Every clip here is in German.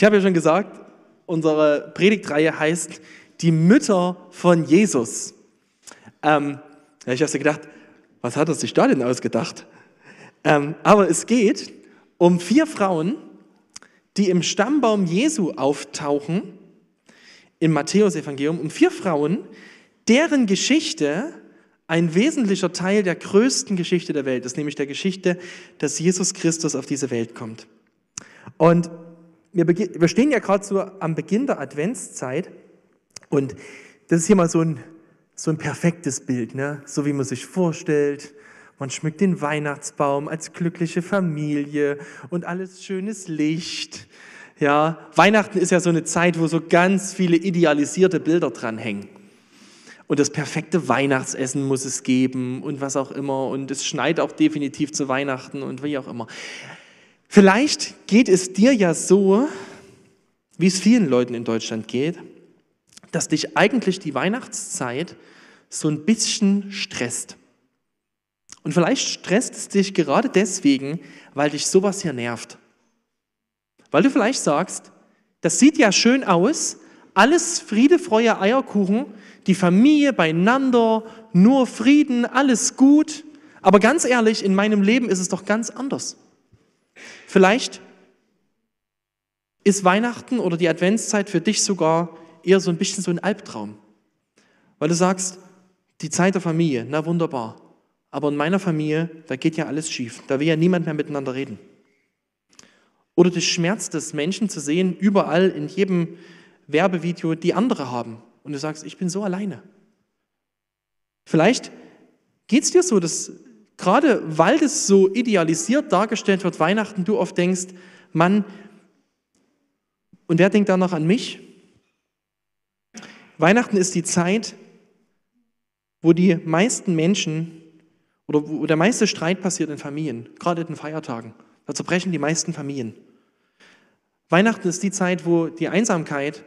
Ich habe ja schon gesagt, unsere Predigtreihe heißt Die Mütter von Jesus. Ähm, ja, ich habe so gedacht, was hat er sich da denn ausgedacht? Ähm, aber es geht um vier Frauen, die im Stammbaum Jesu auftauchen, im Matthäusevangelium, um vier Frauen, deren Geschichte ein wesentlicher Teil der größten Geschichte der Welt ist, nämlich der Geschichte, dass Jesus Christus auf diese Welt kommt. Und wir, wir stehen ja gerade so am Beginn der Adventszeit und das ist hier mal so ein, so ein perfektes Bild, ne? so wie man sich vorstellt. Man schmückt den Weihnachtsbaum als glückliche Familie und alles schönes Licht. Ja, Weihnachten ist ja so eine Zeit, wo so ganz viele idealisierte Bilder dranhängen. Und das perfekte Weihnachtsessen muss es geben und was auch immer. Und es schneit auch definitiv zu Weihnachten und wie auch immer. Vielleicht geht es dir ja so, wie es vielen Leuten in Deutschland geht, dass dich eigentlich die Weihnachtszeit so ein bisschen stresst. Und vielleicht stresst es dich gerade deswegen, weil dich sowas hier nervt. Weil du vielleicht sagst, das sieht ja schön aus, alles Friede, Freude, Eierkuchen, die Familie beieinander, nur Frieden, alles gut. Aber ganz ehrlich, in meinem Leben ist es doch ganz anders. Vielleicht ist Weihnachten oder die Adventszeit für dich sogar eher so ein bisschen so ein Albtraum. Weil du sagst, die Zeit der Familie, na wunderbar. Aber in meiner Familie, da geht ja alles schief. Da will ja niemand mehr miteinander reden. Oder dich schmerzt es, Menschen zu sehen, überall in jedem Werbevideo, die andere haben und du sagst, ich bin so alleine. Vielleicht geht es dir so, dass gerade weil das so idealisiert dargestellt wird, Weihnachten, du oft denkst, Mann, und wer denkt da noch an mich? Weihnachten ist die Zeit, wo die meisten Menschen oder wo der meiste Streit passiert in Familien, gerade in den Feiertagen. Da zerbrechen die meisten Familien. Weihnachten ist die Zeit, wo die Einsamkeit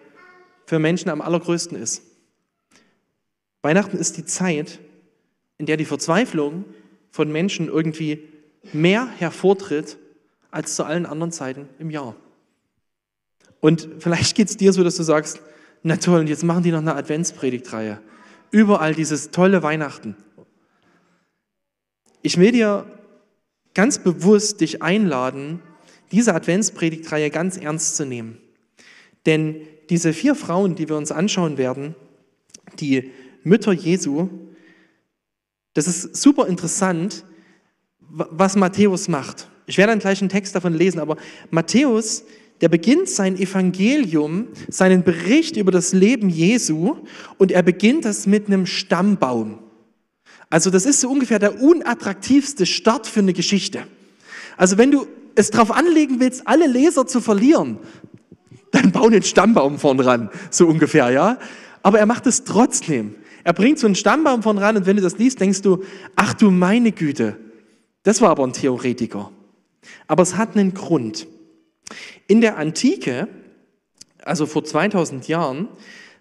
für Menschen am allergrößten ist. Weihnachten ist die Zeit, in der die Verzweiflung von Menschen irgendwie mehr hervortritt als zu allen anderen Zeiten im Jahr. Und vielleicht geht es dir so, dass du sagst, na toll, und jetzt machen die noch eine Adventspredigtreihe. Überall dieses tolle Weihnachten. Ich will dir ganz bewusst dich einladen, diese Adventspredigtreihe ganz ernst zu nehmen. Denn diese vier Frauen, die wir uns anschauen werden, die Mütter Jesu, das ist super interessant, was Matthäus macht. Ich werde dann gleich einen Text davon lesen, aber Matthäus, der beginnt sein Evangelium, seinen Bericht über das Leben Jesu und er beginnt das mit einem Stammbaum. Also das ist so ungefähr der unattraktivste Start für eine Geschichte. Also wenn du es darauf anlegen willst, alle Leser zu verlieren, dann bau einen Stammbaum vorn ran, so ungefähr, ja. Aber er macht es trotzdem. Er bringt so einen Stammbaum vorn ran und wenn du das liest, denkst du, ach du meine Güte, das war aber ein Theoretiker. Aber es hat einen Grund. In der Antike, also vor 2000 Jahren,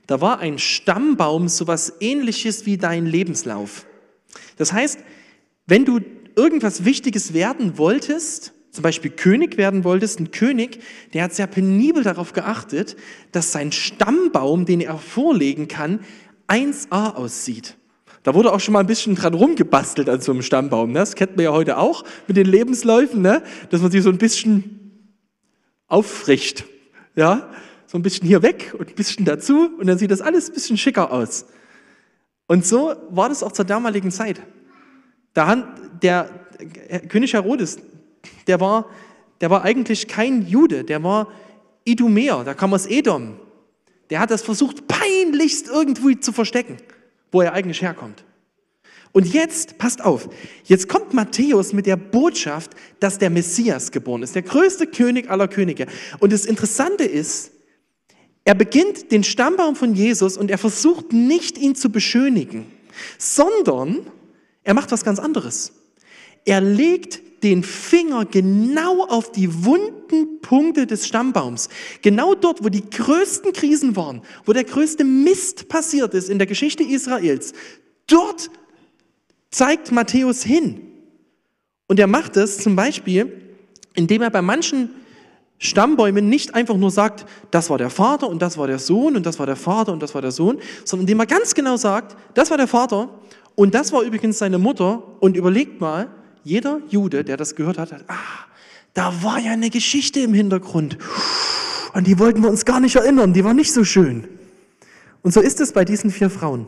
da war ein Stammbaum sowas ähnliches wie dein Lebenslauf. Das heißt, wenn du irgendwas Wichtiges werden wolltest, zum Beispiel König werden wolltest, ein König, der hat sehr penibel darauf geachtet, dass sein Stammbaum, den er vorlegen kann, 1a aussieht. Da wurde auch schon mal ein bisschen dran rumgebastelt an so einem Stammbaum. Ne? Das kennt man ja heute auch mit den Lebensläufen, ne? dass man sich so ein bisschen auffricht. Ja? So ein bisschen hier weg und ein bisschen dazu und dann sieht das alles ein bisschen schicker aus. Und so war das auch zur damaligen Zeit. Da der König Herodes, der war, der war eigentlich kein Jude, der war Idumäer, der kam aus Edom. Der hat das versucht, peinlichst irgendwo zu verstecken, wo er eigentlich herkommt. Und jetzt, passt auf, jetzt kommt Matthäus mit der Botschaft, dass der Messias geboren ist, der größte König aller Könige. Und das Interessante ist, er beginnt den Stammbaum von Jesus und er versucht nicht, ihn zu beschönigen, sondern er macht was ganz anderes. Er legt den Finger genau auf die wunden Punkte des Stammbaums. Genau dort, wo die größten Krisen waren, wo der größte Mist passiert ist in der Geschichte Israels. Dort zeigt Matthäus hin. Und er macht es zum Beispiel, indem er bei manchen Stammbäumen nicht einfach nur sagt, das war der Vater und das war der Sohn und das war der Vater und das war der Sohn, sondern indem er ganz genau sagt, das war der Vater und das war übrigens seine Mutter und überlegt mal, jeder Jude, der das gehört hat, hat, ah, da war ja eine Geschichte im Hintergrund. An die wollten wir uns gar nicht erinnern, die war nicht so schön. Und so ist es bei diesen vier Frauen,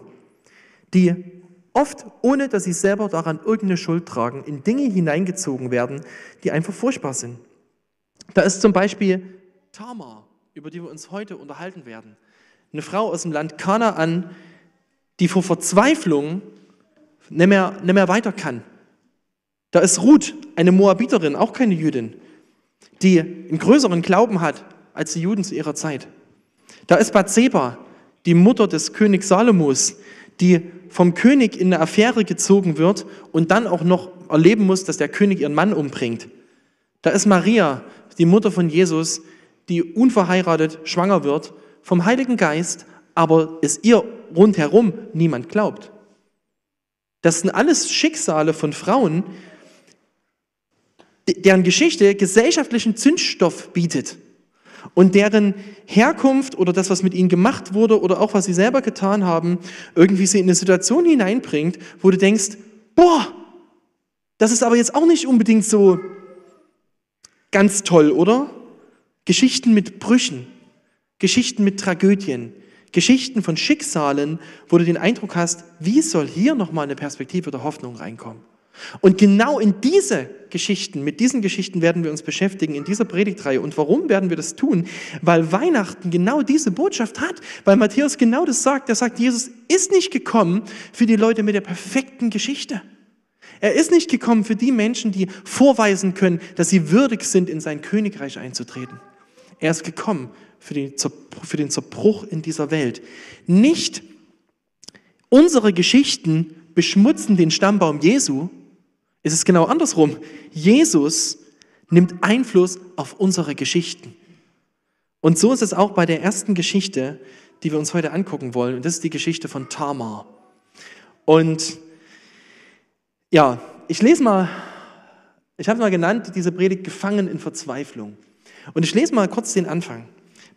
die oft, ohne dass sie selber daran irgendeine Schuld tragen, in Dinge hineingezogen werden, die einfach furchtbar sind. Da ist zum Beispiel Tamar, über die wir uns heute unterhalten werden. Eine Frau aus dem Land Kanaan, die vor Verzweiflung nicht mehr, nicht mehr weiter kann. Da ist Ruth, eine Moabiterin, auch keine Jüdin, die einen größeren Glauben hat als die Juden zu ihrer Zeit. Da ist Bathseba, die Mutter des Königs Salomos, die vom König in eine Affäre gezogen wird und dann auch noch erleben muss, dass der König ihren Mann umbringt. Da ist Maria, die Mutter von Jesus, die unverheiratet schwanger wird vom Heiligen Geist, aber es ihr rundherum niemand glaubt. Das sind alles Schicksale von Frauen, deren Geschichte gesellschaftlichen Zündstoff bietet und deren Herkunft oder das, was mit ihnen gemacht wurde oder auch was sie selber getan haben, irgendwie sie in eine Situation hineinbringt, wo du denkst, boah, das ist aber jetzt auch nicht unbedingt so ganz toll, oder? Geschichten mit Brüchen, Geschichten mit Tragödien, Geschichten von Schicksalen, wo du den Eindruck hast, wie soll hier nochmal eine Perspektive der Hoffnung reinkommen? Und genau in diese Geschichten, mit diesen Geschichten werden wir uns beschäftigen in dieser Predigtreihe. Und warum werden wir das tun? Weil Weihnachten genau diese Botschaft hat, weil Matthäus genau das sagt. Er sagt, Jesus ist nicht gekommen für die Leute mit der perfekten Geschichte. Er ist nicht gekommen für die Menschen, die vorweisen können, dass sie würdig sind, in sein Königreich einzutreten. Er ist gekommen für den, für den Zerbruch in dieser Welt. Nicht unsere Geschichten beschmutzen den Stammbaum Jesu, ist es genau andersrum. Jesus nimmt Einfluss auf unsere Geschichten. Und so ist es auch bei der ersten Geschichte, die wir uns heute angucken wollen. Und das ist die Geschichte von Tamar. Und ja, ich lese mal, ich habe mal genannt, diese Predigt Gefangen in Verzweiflung. Und ich lese mal kurz den Anfang.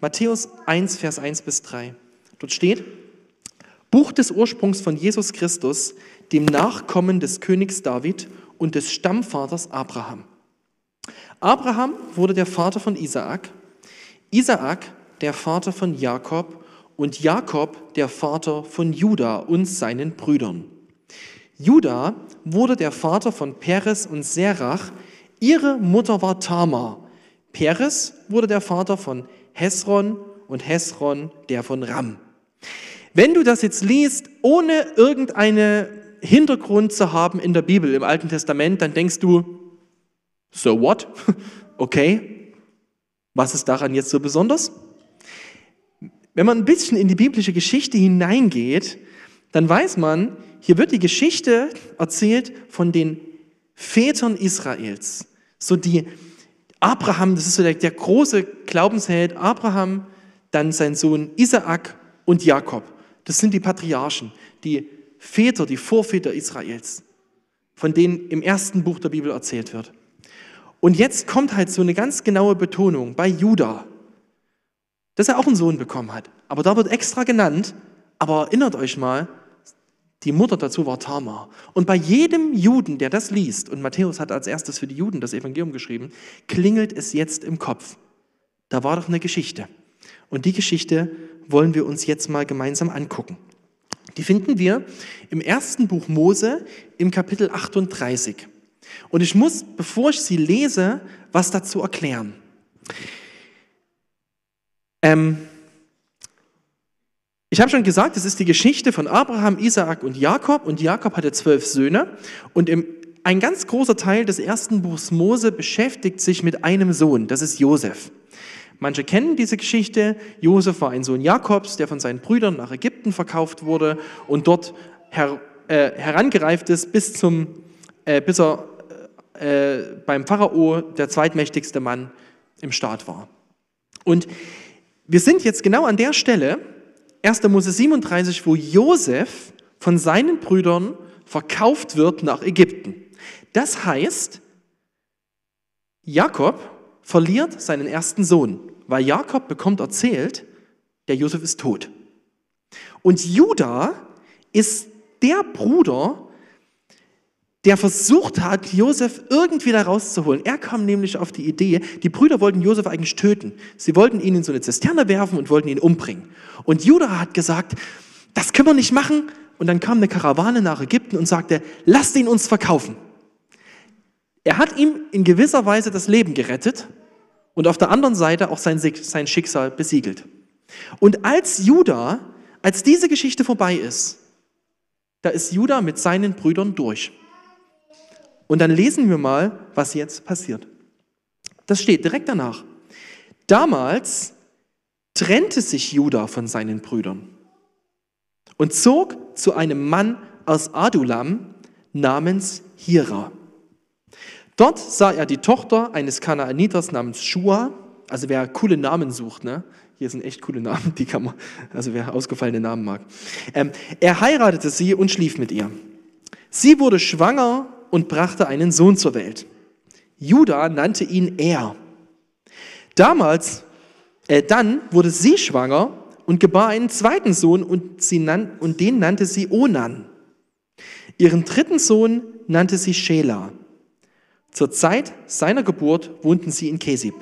Matthäus 1, Vers 1 bis 3. Dort steht, Buch des Ursprungs von Jesus Christus, dem Nachkommen des Königs David und des Stammvaters Abraham. Abraham wurde der Vater von Isaak, Isaak der Vater von Jakob und Jakob der Vater von Juda und seinen Brüdern. Juda wurde der Vater von Peres und Serach, ihre Mutter war Tamar. Peres wurde der Vater von Hesron und Hesron der von Ram. Wenn du das jetzt liest, ohne irgendeinen Hintergrund zu haben in der Bibel, im Alten Testament, dann denkst du, so what? Okay, was ist daran jetzt so besonders? Wenn man ein bisschen in die biblische Geschichte hineingeht, dann weiß man, hier wird die Geschichte erzählt von den Vätern Israels. So die Abraham, das ist so der, der große Glaubensheld, Abraham, dann sein Sohn Isaak und Jakob. Das sind die Patriarchen, die Väter, die Vorväter Israels, von denen im ersten Buch der Bibel erzählt wird. Und jetzt kommt halt so eine ganz genaue Betonung bei Judah, dass er auch einen Sohn bekommen hat. Aber da wird extra genannt, aber erinnert euch mal, die Mutter dazu war Tamar. Und bei jedem Juden, der das liest, und Matthäus hat als erstes für die Juden das Evangelium geschrieben, klingelt es jetzt im Kopf. Da war doch eine Geschichte. Und die Geschichte wollen wir uns jetzt mal gemeinsam angucken. Die finden wir im ersten Buch Mose im Kapitel 38. Und ich muss, bevor ich sie lese, was dazu erklären. Ähm, ich habe schon gesagt, es ist die Geschichte von Abraham, Isaak und Jakob. Und Jakob hatte zwölf Söhne. Und im, ein ganz großer Teil des ersten Buchs Mose beschäftigt sich mit einem Sohn, das ist Josef. Manche kennen diese Geschichte. Josef war ein Sohn Jakobs, der von seinen Brüdern nach Ägypten verkauft wurde und dort her, äh, herangereift ist, bis, zum, äh, bis er äh, beim Pharao der zweitmächtigste Mann im Staat war. Und wir sind jetzt genau an der Stelle, 1. Mose 37, wo Josef von seinen Brüdern verkauft wird nach Ägypten. Das heißt, Jakob verliert seinen ersten Sohn, weil Jakob bekommt erzählt, der Josef ist tot. Und Judah ist der Bruder, der versucht hat, Josef irgendwie da rauszuholen. Er kam nämlich auf die Idee, die Brüder wollten Josef eigentlich töten. Sie wollten ihn in so eine Zisterne werfen und wollten ihn umbringen. Und Judah hat gesagt, das können wir nicht machen. Und dann kam eine Karawane nach Ägypten und sagte, lasst ihn uns verkaufen. Er hat ihm in gewisser Weise das Leben gerettet und auf der anderen Seite auch sein, sein Schicksal besiegelt. Und als Judah, als diese Geschichte vorbei ist, da ist Judah mit seinen Brüdern durch. Und dann lesen wir mal, was jetzt passiert. Das steht direkt danach. Damals trennte sich Judah von seinen Brüdern und zog zu einem Mann aus Adulam namens Hira. Dort sah er die Tochter eines Kanaaniters namens Shua. Also wer coole Namen sucht, ne? Hier sind echt coole Namen, die kann man, also wer ausgefallene Namen mag. Ähm, er heiratete sie und schlief mit ihr. Sie wurde schwanger und brachte einen Sohn zur Welt. Judah nannte ihn Er. Damals, äh, dann wurde sie schwanger und gebar einen zweiten Sohn und, sie nan und den nannte sie Onan. Ihren dritten Sohn nannte sie Shela. Zur Zeit seiner Geburt wohnten sie in Kesib.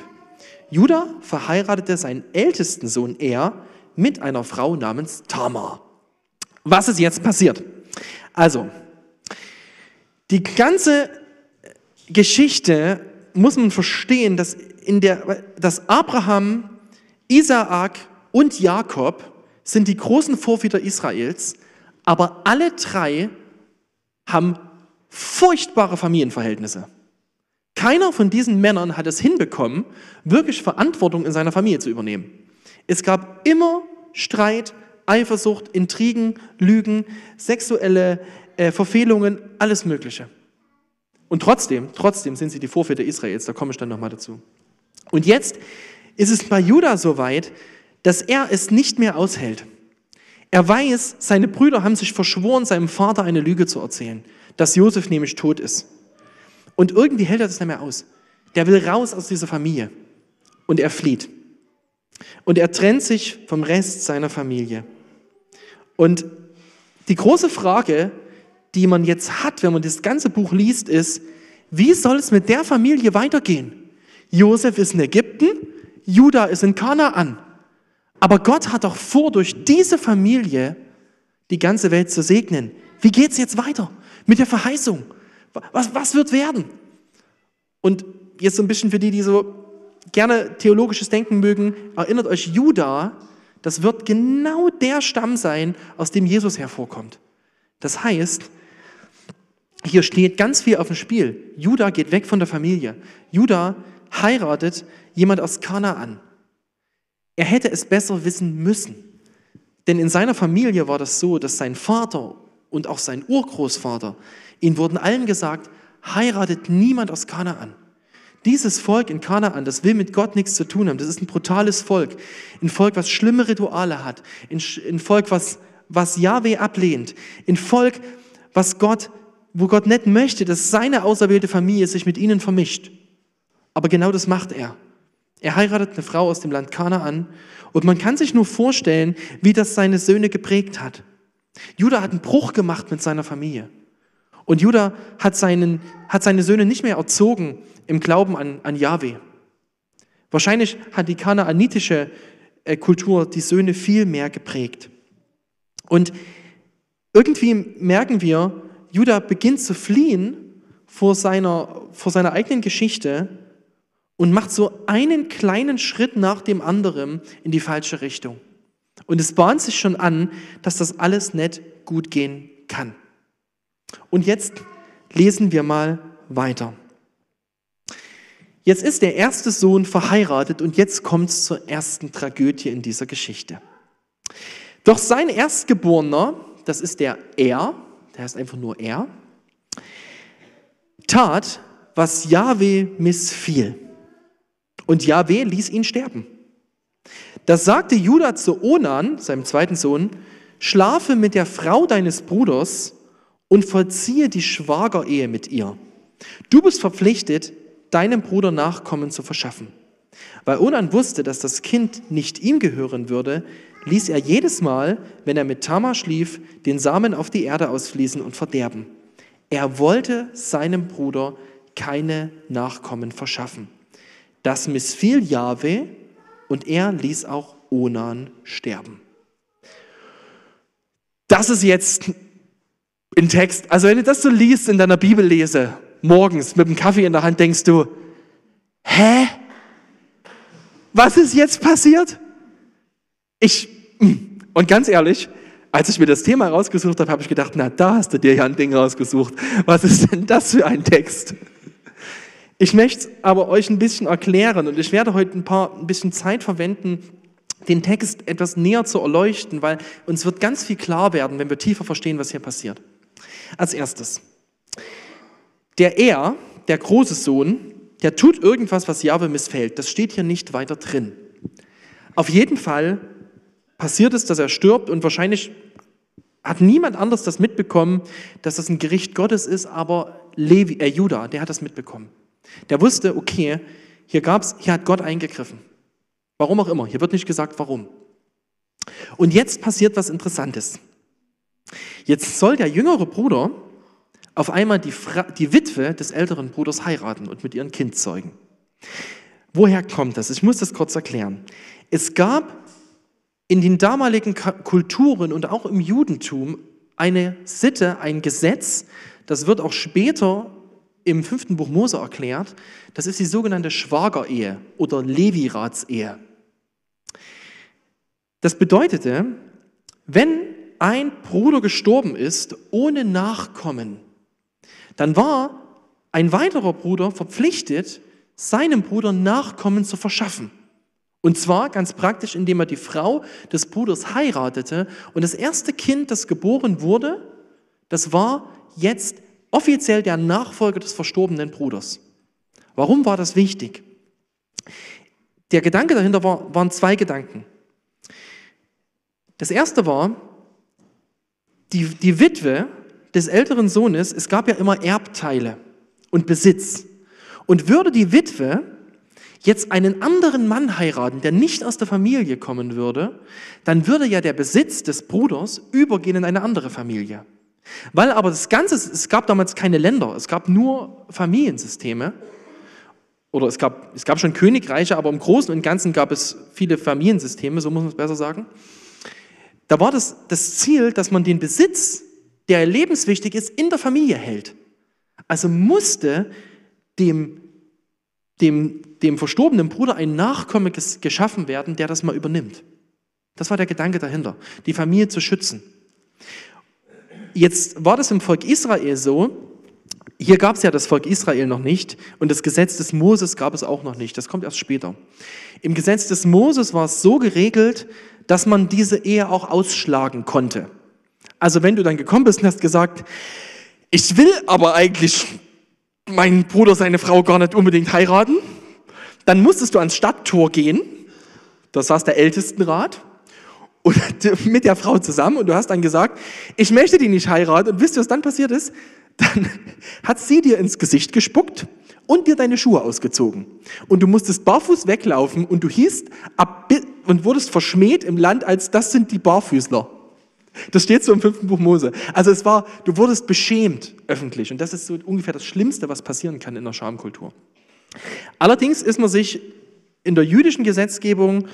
Judah verheiratete seinen ältesten Sohn Er mit einer Frau namens Tamar. Was ist jetzt passiert? Also, die ganze Geschichte muss man verstehen, dass, in der, dass Abraham, Isaak und Jakob sind die großen Vorväter Israels, aber alle drei haben furchtbare Familienverhältnisse. Keiner von diesen Männern hat es hinbekommen, wirklich Verantwortung in seiner Familie zu übernehmen. Es gab immer Streit, Eifersucht, Intrigen, Lügen, sexuelle äh, Verfehlungen, alles Mögliche. Und trotzdem, trotzdem sind sie die Vorväter Israels, da komme ich dann nochmal dazu. Und jetzt ist es bei Judah so weit, dass er es nicht mehr aushält. Er weiß, seine Brüder haben sich verschworen, seinem Vater eine Lüge zu erzählen, dass Josef nämlich tot ist. Und irgendwie hält er das nicht mehr aus. Der will raus aus dieser Familie. Und er flieht. Und er trennt sich vom Rest seiner Familie. Und die große Frage, die man jetzt hat, wenn man das ganze Buch liest, ist, wie soll es mit der Familie weitergehen? Josef ist in Ägypten, Judah ist in Kanaan. Aber Gott hat doch vor, durch diese Familie die ganze Welt zu segnen. Wie geht es jetzt weiter mit der Verheißung? Was, was wird werden? Und jetzt so ein bisschen für die, die so gerne theologisches Denken mögen, erinnert euch Judah, das wird genau der Stamm sein, aus dem Jesus hervorkommt. Das heißt, hier steht ganz viel auf dem Spiel. Judah geht weg von der Familie. Judah heiratet jemand aus Kanaan. Er hätte es besser wissen müssen. Denn in seiner Familie war das so, dass sein Vater und auch sein Urgroßvater, ihnen wurden allen gesagt, heiratet niemand aus Kanaan. Dieses Volk in Kanaan, das will mit Gott nichts zu tun haben. Das ist ein brutales Volk. Ein Volk, was schlimme Rituale hat. Ein Volk, was, was Yahweh ablehnt. Ein Volk, was Gott, wo Gott nicht möchte, dass seine auserwählte Familie sich mit ihnen vermischt. Aber genau das macht er. Er heiratet eine Frau aus dem Land Kanaan und man kann sich nur vorstellen, wie das seine Söhne geprägt hat. Judah hat einen Bruch gemacht mit seiner Familie. Und Judah hat, seinen, hat seine Söhne nicht mehr erzogen im Glauben an, an Yahweh. Wahrscheinlich hat die kanaanitische äh, Kultur die Söhne viel mehr geprägt. Und irgendwie merken wir, Judah beginnt zu fliehen vor seiner, vor seiner eigenen Geschichte und macht so einen kleinen Schritt nach dem anderen in die falsche Richtung. Und es bahnt sich schon an, dass das alles nicht gut gehen kann. Und jetzt lesen wir mal weiter. Jetzt ist der erste Sohn verheiratet und jetzt kommt es zur ersten Tragödie in dieser Geschichte. Doch sein Erstgeborener, das ist der Er, der heißt einfach nur Er, tat, was Jahwe missfiel. Und Jahwe ließ ihn sterben. Da sagte Judah zu Onan, seinem zweiten Sohn, schlafe mit der Frau deines Bruders und vollziehe die Schwagerehe mit ihr. Du bist verpflichtet, deinem Bruder Nachkommen zu verschaffen. Weil Onan wusste, dass das Kind nicht ihm gehören würde, ließ er jedes Mal, wenn er mit Tamar schlief, den Samen auf die Erde ausfließen und verderben. Er wollte seinem Bruder keine Nachkommen verschaffen. Das missfiel Jahwe und er ließ auch Onan sterben. Das ist jetzt ein Text. Also wenn du das so liest in deiner Bibellese, morgens mit dem Kaffee in der Hand, denkst du, hä? Was ist jetzt passiert? Ich, und ganz ehrlich, als ich mir das Thema rausgesucht habe, habe ich gedacht, na, da hast du dir ja ein Ding rausgesucht. Was ist denn das für ein Text? Ich möchte aber euch ein bisschen erklären und ich werde heute ein paar ein bisschen Zeit verwenden, den Text etwas näher zu erleuchten, weil uns wird ganz viel klar werden, wenn wir tiefer verstehen, was hier passiert. Als erstes, der Er, der große Sohn, der tut irgendwas, was Jahwe missfällt. Das steht hier nicht weiter drin. Auf jeden Fall passiert es, dass er stirbt und wahrscheinlich hat niemand anders das mitbekommen, dass das ein Gericht Gottes ist, aber Levi, äh, Judah, der hat das mitbekommen. Der wusste, okay, hier gab's, hier hat Gott eingegriffen. Warum auch immer, hier wird nicht gesagt, warum. Und jetzt passiert was Interessantes. Jetzt soll der jüngere Bruder auf einmal die, die Witwe des älteren Bruders heiraten und mit ihrem Kind zeugen. Woher kommt das? Ich muss das kurz erklären. Es gab in den damaligen Kulturen und auch im Judentum eine Sitte, ein Gesetz, das wird auch später im fünften Buch Mose erklärt, das ist die sogenannte Schwagerehe oder Leviratsehe. Das bedeutete, wenn ein Bruder gestorben ist ohne Nachkommen, dann war ein weiterer Bruder verpflichtet, seinem Bruder Nachkommen zu verschaffen. Und zwar ganz praktisch, indem er die Frau des Bruders heiratete. Und das erste Kind, das geboren wurde, das war jetzt offiziell der Nachfolger des verstorbenen Bruders. Warum war das wichtig? Der Gedanke dahinter war, waren zwei Gedanken. Das erste war, die, die Witwe des älteren Sohnes, es gab ja immer Erbteile und Besitz. Und würde die Witwe jetzt einen anderen Mann heiraten, der nicht aus der Familie kommen würde, dann würde ja der Besitz des Bruders übergehen in eine andere Familie. Weil aber das Ganze, es gab damals keine Länder, es gab nur Familiensysteme. Oder es gab, es gab schon Königreiche, aber im Großen und Ganzen gab es viele Familiensysteme, so muss man es besser sagen. Da war das, das Ziel, dass man den Besitz, der lebenswichtig ist, in der Familie hält. Also musste dem, dem, dem verstorbenen Bruder ein Nachkomme geschaffen werden, der das mal übernimmt. Das war der Gedanke dahinter, die Familie zu schützen. Jetzt war das im Volk Israel so, hier gab es ja das Volk Israel noch nicht und das Gesetz des Moses gab es auch noch nicht. Das kommt erst später. Im Gesetz des Moses war es so geregelt, dass man diese Ehe auch ausschlagen konnte. Also wenn du dann gekommen bist und hast gesagt, ich will aber eigentlich meinen Bruder, seine Frau gar nicht unbedingt heiraten, dann musstest du ans Stadttor gehen. Da saß der Ältestenrat und mit der Frau zusammen und du hast dann gesagt, ich möchte die nicht heiraten. Und wisst ihr, was dann passiert ist? Dann hat sie dir ins Gesicht gespuckt und dir deine Schuhe ausgezogen. Und du musstest barfuß weglaufen und du hießt und wurdest verschmäht im Land als das sind die Barfüßler. Das steht so im fünften Buch Mose. Also es war, du wurdest beschämt öffentlich. Und das ist so ungefähr das Schlimmste, was passieren kann in der Schamkultur. Allerdings ist man sich in der jüdischen Gesetzgebung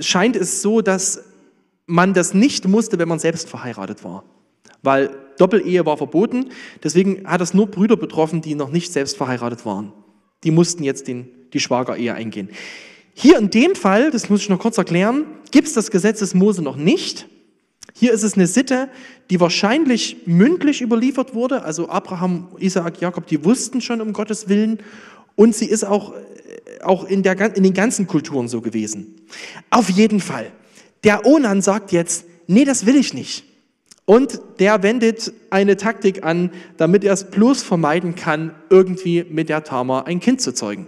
scheint es so, dass man das nicht musste, wenn man selbst verheiratet war. Weil Doppelehe war verboten, deswegen hat es nur Brüder betroffen, die noch nicht selbst verheiratet waren. Die mussten jetzt den, die Schwagerehe eingehen. Hier in dem Fall, das muss ich noch kurz erklären, gibt es das Gesetz des Mose noch nicht. Hier ist es eine Sitte, die wahrscheinlich mündlich überliefert wurde. Also Abraham, Isaak, Jakob, die wussten schon um Gottes Willen. Und sie ist auch auch in, der, in den ganzen Kulturen so gewesen. Auf jeden Fall. Der Onan sagt jetzt, nee, das will ich nicht. Und der wendet eine Taktik an, damit er es bloß vermeiden kann, irgendwie mit der Tamar ein Kind zu zeugen.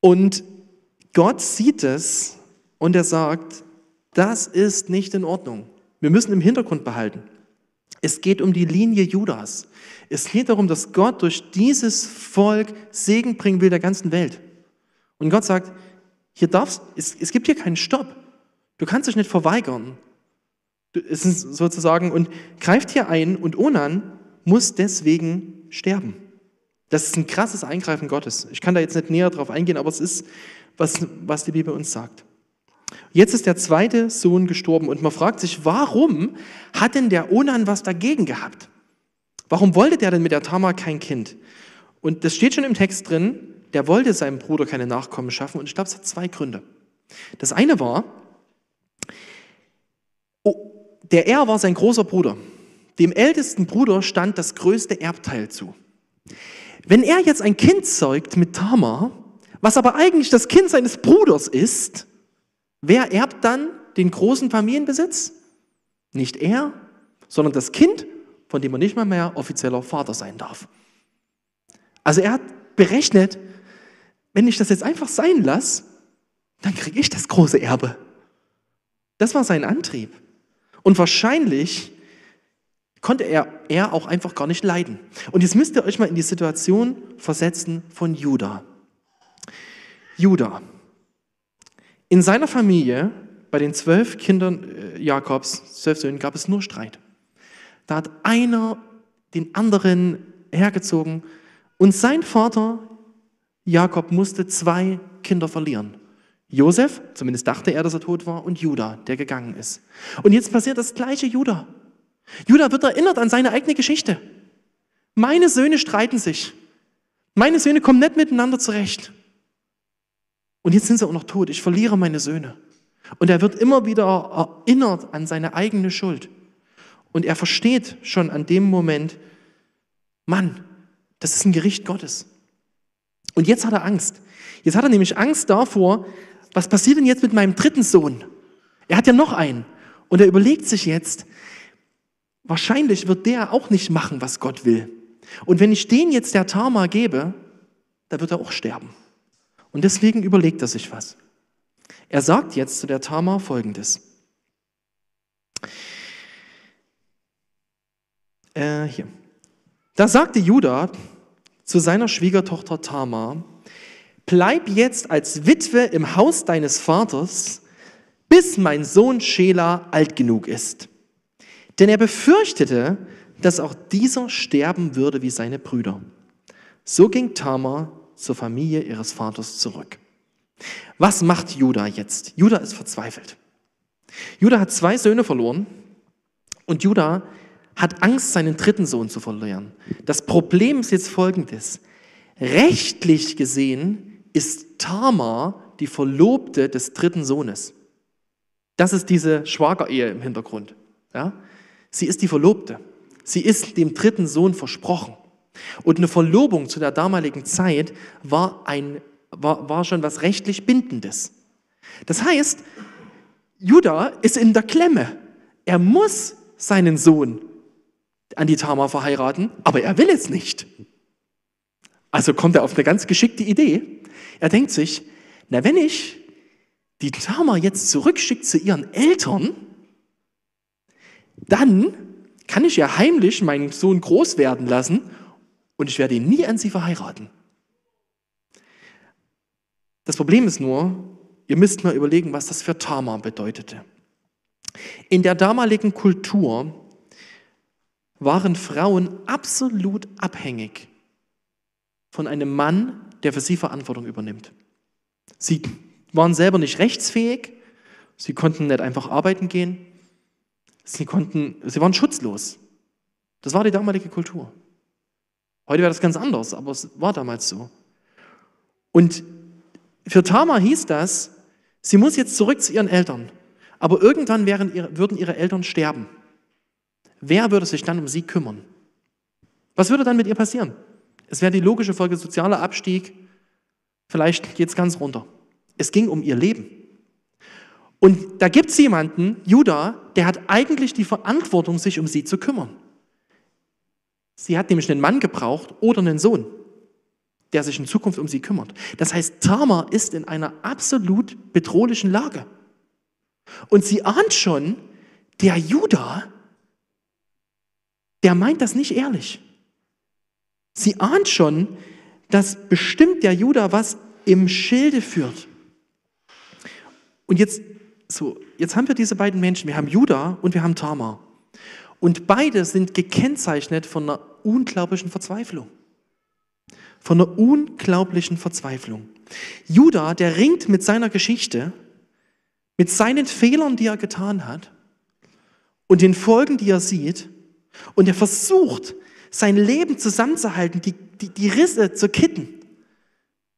Und Gott sieht es und er sagt, das ist nicht in Ordnung. Wir müssen im Hintergrund behalten. Es geht um die Linie Judas. Es geht darum, dass Gott durch dieses Volk Segen bringen will der ganzen Welt. Und Gott sagt, hier darfst, es, es gibt hier keinen Stopp. Du kannst dich nicht verweigern. Es ist sozusagen, und greift hier ein und Onan muss deswegen sterben. Das ist ein krasses Eingreifen Gottes. Ich kann da jetzt nicht näher drauf eingehen, aber es ist, was, was die Bibel uns sagt. Jetzt ist der zweite Sohn gestorben und man fragt sich, warum hat denn der Onan was dagegen gehabt? Warum wollte der denn mit der Tamar kein Kind? Und das steht schon im Text drin, der wollte seinem Bruder keine Nachkommen schaffen und ich glaube, es hat zwei Gründe. Das eine war, der Er war sein großer Bruder. Dem ältesten Bruder stand das größte Erbteil zu. Wenn er jetzt ein Kind zeugt mit Tamar, was aber eigentlich das Kind seines Bruders ist, wer erbt dann den großen Familienbesitz? Nicht er, sondern das Kind, von dem er nicht mal mehr offizieller Vater sein darf. Also er hat berechnet, wenn ich das jetzt einfach sein lasse, dann kriege ich das große Erbe. Das war sein Antrieb. Und wahrscheinlich konnte er, er auch einfach gar nicht leiden. Und jetzt müsst ihr euch mal in die Situation versetzen von Judah. Judah. In seiner Familie, bei den zwölf Kindern äh, Jakobs, zwölf Söhnen, gab es nur Streit. Da hat einer den anderen hergezogen und sein Vater Jakob musste zwei Kinder verlieren. Josef, zumindest dachte er, dass er tot war, und Judah, der gegangen ist. Und jetzt passiert das gleiche Judah. Judah wird erinnert an seine eigene Geschichte. Meine Söhne streiten sich. Meine Söhne kommen nicht miteinander zurecht. Und jetzt sind sie auch noch tot. Ich verliere meine Söhne. Und er wird immer wieder erinnert an seine eigene Schuld. Und er versteht schon an dem Moment, Mann, das ist ein Gericht Gottes. Und jetzt hat er Angst. Jetzt hat er nämlich Angst davor, was passiert denn jetzt mit meinem dritten Sohn? Er hat ja noch einen. Und er überlegt sich jetzt, wahrscheinlich wird der auch nicht machen, was Gott will. Und wenn ich den jetzt der Tama gebe, da wird er auch sterben. Und deswegen überlegt er sich was. Er sagt jetzt zu der Tama folgendes. Äh, hier. Da sagte Judah zu seiner Schwiegertochter Tamar, bleib jetzt als Witwe im Haus deines Vaters, bis mein Sohn Schela alt genug ist. Denn er befürchtete, dass auch dieser sterben würde wie seine Brüder. So ging Tamar zur Familie ihres Vaters zurück. Was macht Judah jetzt? Judah ist verzweifelt. Judah hat zwei Söhne verloren und Judah hat Angst, seinen dritten Sohn zu verlieren. Das Problem ist jetzt folgendes. Rechtlich gesehen ist Tamar die Verlobte des dritten Sohnes. Das ist diese Schwagerehe im Hintergrund. Ja? Sie ist die Verlobte. Sie ist dem dritten Sohn versprochen. Und eine Verlobung zu der damaligen Zeit war, ein, war, war schon was rechtlich Bindendes. Das heißt, Judah ist in der Klemme. Er muss seinen Sohn an die Tamar verheiraten, aber er will es nicht. Also kommt er auf eine ganz geschickte Idee. Er denkt sich, na wenn ich die Tamar jetzt zurückschicke zu ihren Eltern, dann kann ich ja heimlich meinen Sohn groß werden lassen und ich werde ihn nie an sie verheiraten. Das Problem ist nur, ihr müsst mal überlegen, was das für Tamar bedeutete. In der damaligen Kultur waren Frauen absolut abhängig von einem Mann, der für sie Verantwortung übernimmt. Sie waren selber nicht rechtsfähig, sie konnten nicht einfach arbeiten gehen, sie, konnten, sie waren schutzlos. Das war die damalige Kultur. Heute wäre das ganz anders, aber es war damals so. Und für Tama hieß das, sie muss jetzt zurück zu ihren Eltern, aber irgendwann würden ihre Eltern sterben. Wer würde sich dann um sie kümmern? Was würde dann mit ihr passieren? Es wäre die logische Folge sozialer Abstieg. Vielleicht geht es ganz runter. Es ging um ihr Leben. Und da gibt es jemanden, Judah, der hat eigentlich die Verantwortung, sich um sie zu kümmern. Sie hat nämlich einen Mann gebraucht oder einen Sohn, der sich in Zukunft um sie kümmert. Das heißt, Tamar ist in einer absolut bedrohlichen Lage. Und sie ahnt schon, der Judah, der meint das nicht ehrlich. Sie ahnt schon, dass bestimmt der Judah was im Schilde führt. Und jetzt, so, jetzt haben wir diese beiden Menschen. Wir haben Judah und wir haben Tamar. Und beide sind gekennzeichnet von einer unglaublichen Verzweiflung. Von einer unglaublichen Verzweiflung. Judah, der ringt mit seiner Geschichte, mit seinen Fehlern, die er getan hat und den Folgen, die er sieht. Und er versucht, sein Leben zusammenzuhalten, die, die, die Risse zu kitten.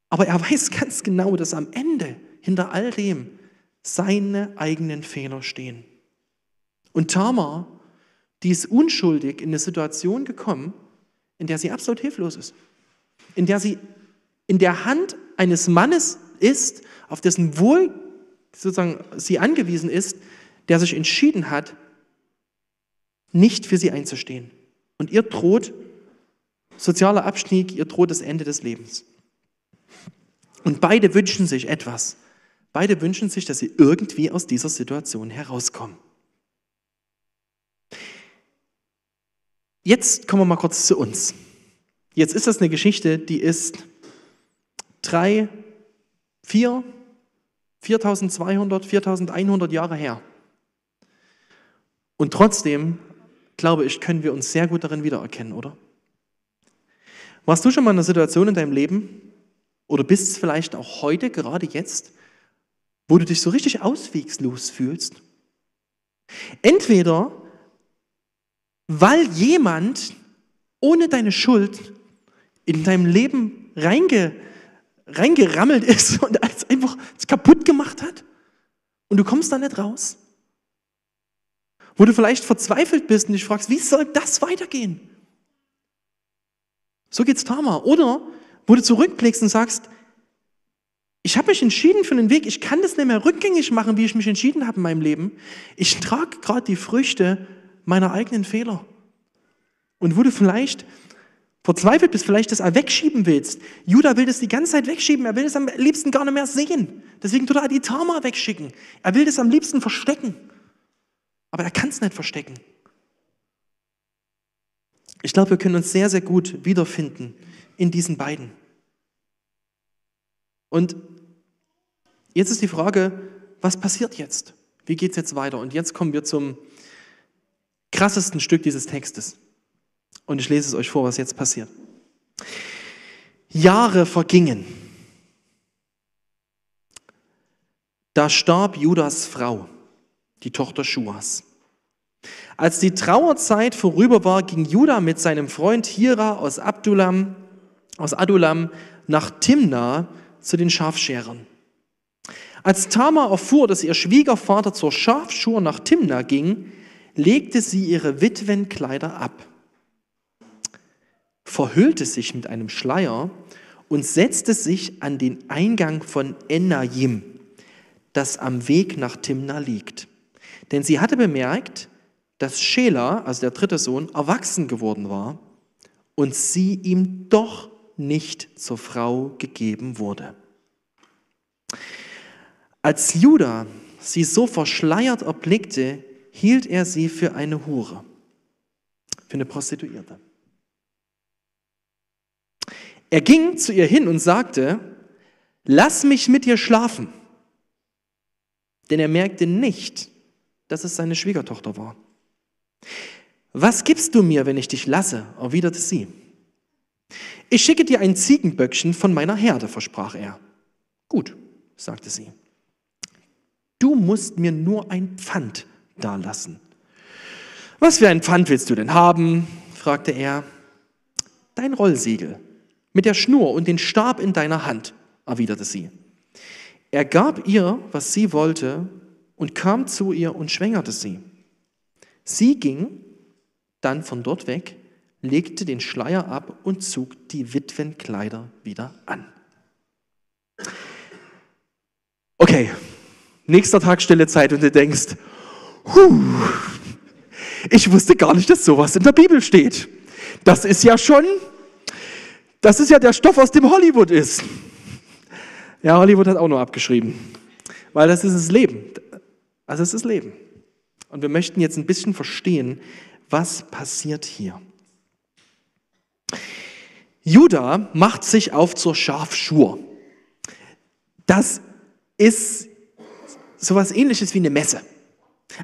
Aber er weiß ganz genau, dass am Ende hinter all dem seine eigenen Fehler stehen. Und Tamar, die ist unschuldig in eine Situation gekommen, in der sie absolut hilflos ist. In der sie in der Hand eines Mannes ist, auf dessen Wohl sozusagen sie angewiesen ist, der sich entschieden hat, nicht für sie einzustehen. Und ihr droht sozialer Abstieg, ihr droht das Ende des Lebens. Und beide wünschen sich etwas. Beide wünschen sich, dass sie irgendwie aus dieser Situation herauskommen. Jetzt kommen wir mal kurz zu uns. Jetzt ist das eine Geschichte, die ist drei, vier, 4200, 4100 Jahre her. Und trotzdem, glaube ich, können wir uns sehr gut darin wiedererkennen, oder? Warst du schon mal in einer Situation in deinem Leben oder bist es vielleicht auch heute, gerade jetzt, wo du dich so richtig auswegslos fühlst? Entweder, weil jemand ohne deine Schuld in deinem Leben reinge, reingerammelt ist und es einfach kaputt gemacht hat und du kommst da nicht raus. Wo du vielleicht verzweifelt bist und dich fragst, wie soll das weitergehen? So geht's Tamar. Oder wo du zurückblickst und sagst, ich habe mich entschieden für einen Weg, ich kann das nicht mehr rückgängig machen, wie ich mich entschieden habe in meinem Leben. Ich trage gerade die Früchte meiner eigenen Fehler. Und wo du vielleicht verzweifelt bist, vielleicht das wegschieben willst. Judah will das die ganze Zeit wegschieben, er will das am liebsten gar nicht mehr sehen. Deswegen tut er die Tama wegschicken. Er will das am liebsten verstecken. Aber er kann es nicht verstecken. Ich glaube, wir können uns sehr, sehr gut wiederfinden in diesen beiden. Und jetzt ist die Frage, was passiert jetzt? Wie geht es jetzt weiter? Und jetzt kommen wir zum krassesten Stück dieses Textes. Und ich lese es euch vor, was jetzt passiert. Jahre vergingen. Da starb Judas Frau, die Tochter Schuas. Als die Trauerzeit vorüber war, ging Judah mit seinem Freund Hira aus Abdullam, aus Adulam nach Timna zu den Schafscherern. Als Tamar erfuhr, dass ihr Schwiegervater zur Schafschur nach Timna ging, legte sie ihre Witwenkleider ab verhüllte sich mit einem Schleier und setzte sich an den Eingang von Enajim, das am Weg nach Timna liegt. Denn sie hatte bemerkt, dass Schela, also der dritte Sohn, erwachsen geworden war und sie ihm doch nicht zur Frau gegeben wurde. Als Judah sie so verschleiert erblickte, hielt er sie für eine Hure, für eine Prostituierte. Er ging zu ihr hin und sagte, lass mich mit dir schlafen. Denn er merkte nicht, dass es seine Schwiegertochter war. Was gibst du mir, wenn ich dich lasse? erwiderte sie. Ich schicke dir ein Ziegenböckchen von meiner Herde, versprach er. Gut, sagte sie. Du musst mir nur ein Pfand dalassen. Was für ein Pfand willst du denn haben? fragte er. Dein Rollsiegel, mit der Schnur und den Stab in deiner Hand, erwiderte sie. Er gab ihr, was sie wollte, und kam zu ihr und schwängerte sie. Sie ging dann von dort weg, legte den Schleier ab und zog die Witwenkleider wieder an. Okay, nächster Tag stille Zeit und du denkst, huh, ich wusste gar nicht, dass sowas in der Bibel steht. Das ist ja schon das ist ja der Stoff, aus dem Hollywood ist. Ja, Hollywood hat auch nur abgeschrieben. Weil das ist das Leben. Also es ist Leben. Und wir möchten jetzt ein bisschen verstehen, was passiert hier? Judah macht sich auf zur Schafschur. Das ist sowas ähnliches wie eine Messe.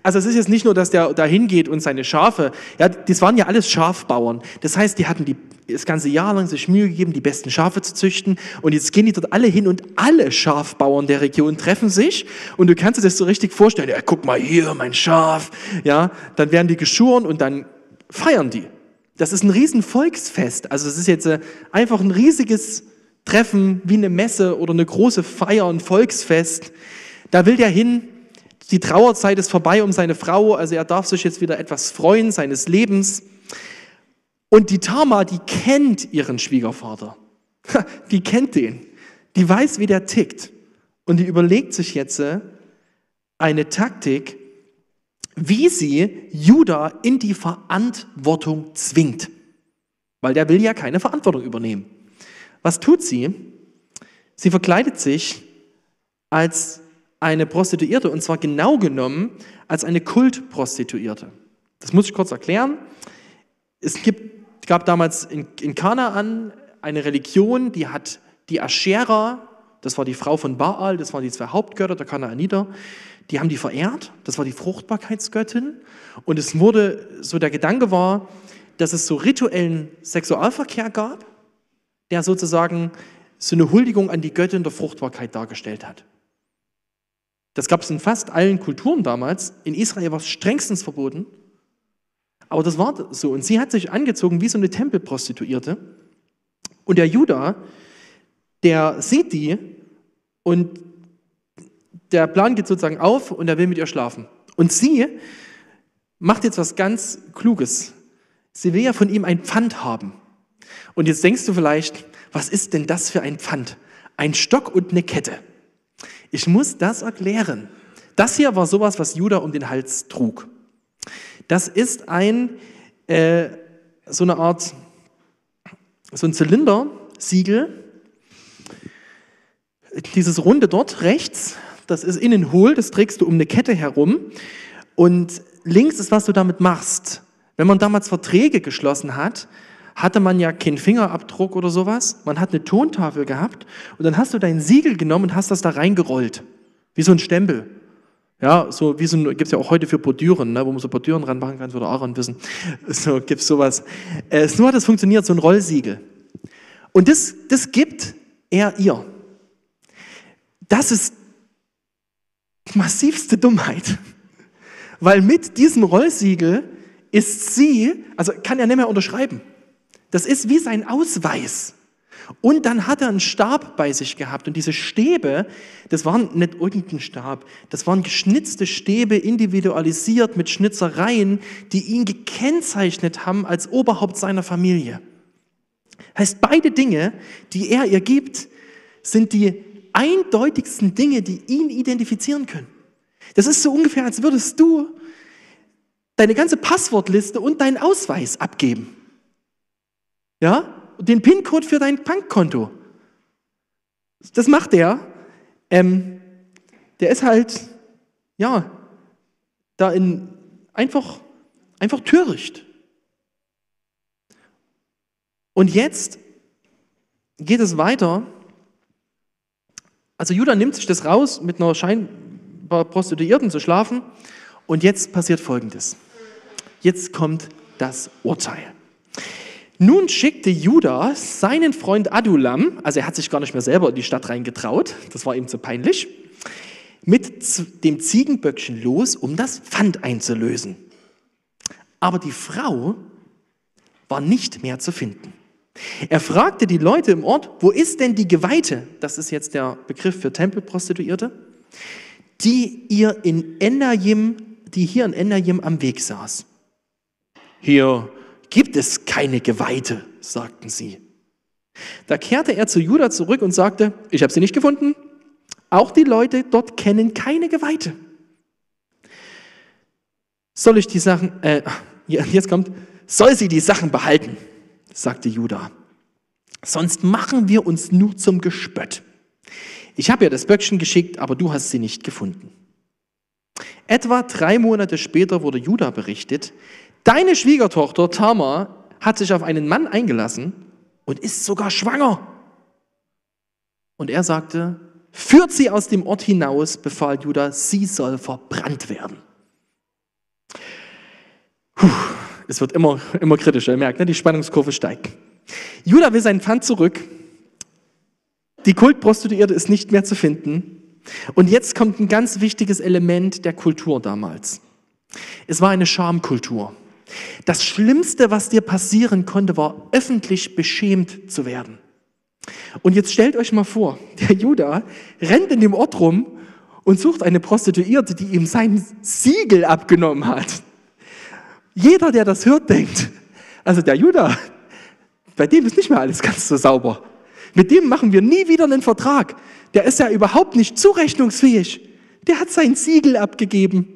Also es ist jetzt nicht nur, dass der da hingeht und seine Schafe, ja, das waren ja alles Schafbauern. Das heißt, die hatten die, das ganze Jahr lang sich Mühe gegeben, die besten Schafe zu züchten. Und jetzt gehen die dort alle hin und alle Schafbauern der Region treffen sich. Und du kannst dir das so richtig vorstellen. Ja, guck mal hier, mein Schaf. Ja, dann werden die geschoren und dann feiern die. Das ist ein riesen Volksfest. Also es ist jetzt äh, einfach ein riesiges Treffen wie eine Messe oder eine große Feier, ein Volksfest. Da will der hin, die Trauerzeit ist vorbei um seine Frau, also er darf sich jetzt wieder etwas freuen seines Lebens. Und die Tama, die kennt ihren Schwiegervater. Die kennt den. Die weiß, wie der tickt. Und die überlegt sich jetzt äh, eine Taktik, wie sie Judah in die Verantwortung zwingt. Weil der will ja keine Verantwortung übernehmen. Was tut sie? Sie verkleidet sich als eine Prostituierte und zwar genau genommen als eine Kultprostituierte. Das muss ich kurz erklären. Es gibt, gab damals in, in Kanaan eine Religion, die hat die Aschera, das war die Frau von Baal, das waren die zwei Hauptgötter der Kanaaniter, die haben die verehrt, das war die Fruchtbarkeitsgöttin und es wurde, so der Gedanke war, dass es so rituellen Sexualverkehr gab, der sozusagen so eine Huldigung an die Göttin der Fruchtbarkeit dargestellt hat. Das gab es in fast allen Kulturen damals. In Israel war es strengstens verboten. Aber das war so. Und sie hat sich angezogen wie so eine Tempelprostituierte. Und der Judah, der sieht die und der Plan geht sozusagen auf und er will mit ihr schlafen. Und sie macht jetzt was ganz Kluges. Sie will ja von ihm ein Pfand haben. Und jetzt denkst du vielleicht, was ist denn das für ein Pfand? Ein Stock und eine Kette. Ich muss das erklären. Das hier war sowas, was Judah um den Hals trug. Das ist ein, äh, so eine Art, so ein Zylindersiegel. Dieses runde dort rechts, das ist innen hohl, das trägst du um eine Kette herum. Und links ist, was du damit machst. Wenn man damals Verträge geschlossen hat, hatte man ja keinen Fingerabdruck oder sowas. Man hat eine Tontafel gehabt und dann hast du dein Siegel genommen und hast das da reingerollt. Wie so ein Stempel. Ja, so wie so ein, gibt's ja auch heute für Bordüren, ne, wo man so Bordüren ranmachen kann, würde Aaron wissen. So gibt's sowas. Äh, nur hat das funktioniert, so ein Rollsiegel. Und das, das gibt er ihr. Das ist massivste Dummheit. Weil mit diesem Rollsiegel ist sie, also kann er nicht mehr unterschreiben. Das ist wie sein Ausweis. Und dann hat er einen Stab bei sich gehabt. Und diese Stäbe, das waren nicht irgendein Stab, das waren geschnitzte Stäbe, individualisiert mit Schnitzereien, die ihn gekennzeichnet haben als Oberhaupt seiner Familie. Heißt, beide Dinge, die er ihr gibt, sind die eindeutigsten Dinge, die ihn identifizieren können. Das ist so ungefähr, als würdest du deine ganze Passwortliste und deinen Ausweis abgeben. Ja? Den PIN-Code für dein Bankkonto. Das macht er. Ähm, der ist halt, ja, da in einfach, einfach töricht. Und jetzt geht es weiter. Also Judah nimmt sich das raus, mit einer scheinbar Prostituierten zu schlafen. Und jetzt passiert Folgendes. Jetzt kommt das Urteil. Nun schickte Judah seinen Freund Adulam, also er hat sich gar nicht mehr selber in die Stadt reingetraut, das war ihm zu peinlich, mit dem Ziegenböckchen los, um das Pfand einzulösen. Aber die Frau war nicht mehr zu finden. Er fragte die Leute im Ort, wo ist denn die Geweihte? Das ist jetzt der Begriff für Tempelprostituierte, die ihr in Enajim, die hier in Enajim am Weg saß. Hier gibt es keine Geweihte, sagten sie. Da kehrte er zu Judah zurück und sagte, ich habe sie nicht gefunden. Auch die Leute dort kennen keine Geweihte. Soll ich die Sachen, äh, jetzt kommt, soll sie die Sachen behalten, sagte Judah. Sonst machen wir uns nur zum Gespött. Ich habe ja das Böckchen geschickt, aber du hast sie nicht gefunden. Etwa drei Monate später wurde Judah berichtet, deine Schwiegertochter Tamar hat sich auf einen Mann eingelassen und ist sogar schwanger. Und er sagte, führt sie aus dem Ort hinaus, befahl Judah, sie soll verbrannt werden. Puh, es wird immer, immer kritischer, ihr merkt, ne? die Spannungskurve steigt. Judah will sein Pfand zurück. Die Kultprostituierte ist nicht mehr zu finden. Und jetzt kommt ein ganz wichtiges Element der Kultur damals. Es war eine Schamkultur. Das Schlimmste, was dir passieren konnte, war öffentlich beschämt zu werden. Und jetzt stellt euch mal vor, der Judah rennt in dem Ort rum und sucht eine Prostituierte, die ihm sein Siegel abgenommen hat. Jeder, der das hört, denkt, also der Judah, bei dem ist nicht mehr alles ganz so sauber. Mit dem machen wir nie wieder einen Vertrag. Der ist ja überhaupt nicht zurechnungsfähig. Der hat sein Siegel abgegeben.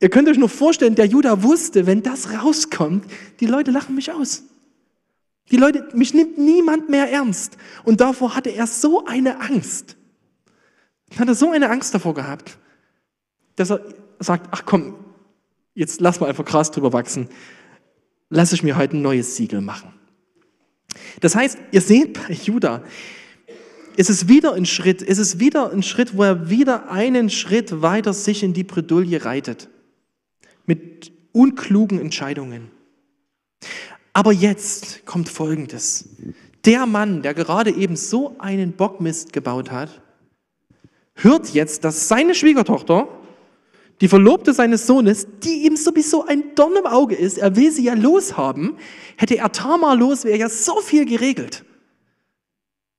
Ihr könnt euch nur vorstellen, der Judah wusste, wenn das rauskommt, die Leute lachen mich aus. Die Leute, mich nimmt niemand mehr ernst. Und davor hatte er so eine Angst. Hat er so eine Angst davor gehabt, dass er sagt, ach komm, jetzt lass mal einfach Gras drüber wachsen. Lass ich mir heute ein neues Siegel machen. Das heißt, ihr seht bei Judah, es ist wieder ein Schritt, es ist wieder ein Schritt, wo er wieder einen Schritt weiter sich in die Bredouille reitet. Unklugen Entscheidungen. Aber jetzt kommt Folgendes. Der Mann, der gerade eben so einen Bockmist gebaut hat, hört jetzt, dass seine Schwiegertochter, die Verlobte seines Sohnes, die ihm sowieso ein Dorn im Auge ist, er will sie ja loshaben, hätte er Tamar los, wäre ja so viel geregelt.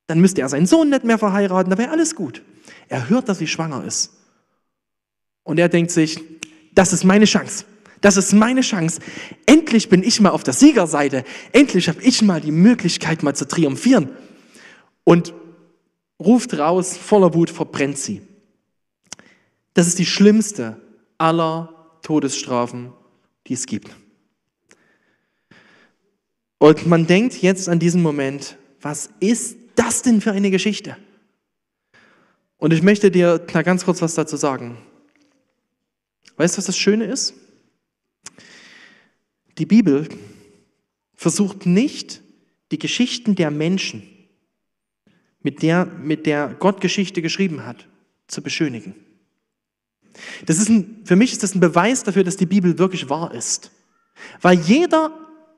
Dann müsste er seinen Sohn nicht mehr verheiraten, da wäre alles gut. Er hört, dass sie schwanger ist. Und er denkt sich, das ist meine Chance. Das ist meine Chance. Endlich bin ich mal auf der Siegerseite. Endlich habe ich mal die Möglichkeit, mal zu triumphieren. Und ruft raus, voller Wut, verbrennt sie. Das ist die schlimmste aller Todesstrafen, die es gibt. Und man denkt jetzt an diesen Moment, was ist das denn für eine Geschichte? Und ich möchte dir da ganz kurz was dazu sagen. Weißt du, was das Schöne ist? Die Bibel versucht nicht, die Geschichten der Menschen, mit der, mit der Gott Geschichte geschrieben hat, zu beschönigen. Das ist ein, für mich ist das ein Beweis dafür, dass die Bibel wirklich wahr ist. Weil jeder,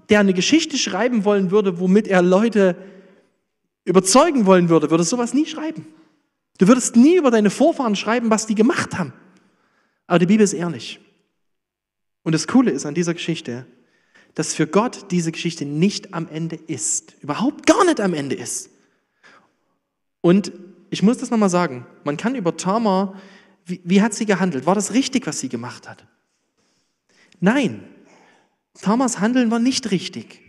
der eine Geschichte schreiben wollen würde, womit er Leute überzeugen wollen würde, würde sowas nie schreiben. Du würdest nie über deine Vorfahren schreiben, was die gemacht haben. Aber die Bibel ist ehrlich. Und das Coole ist an dieser Geschichte, dass für Gott diese Geschichte nicht am Ende ist. Überhaupt gar nicht am Ende ist. Und ich muss das nochmal sagen, man kann über Tamar, wie, wie hat sie gehandelt? War das richtig, was sie gemacht hat? Nein, Tamars Handeln war nicht richtig.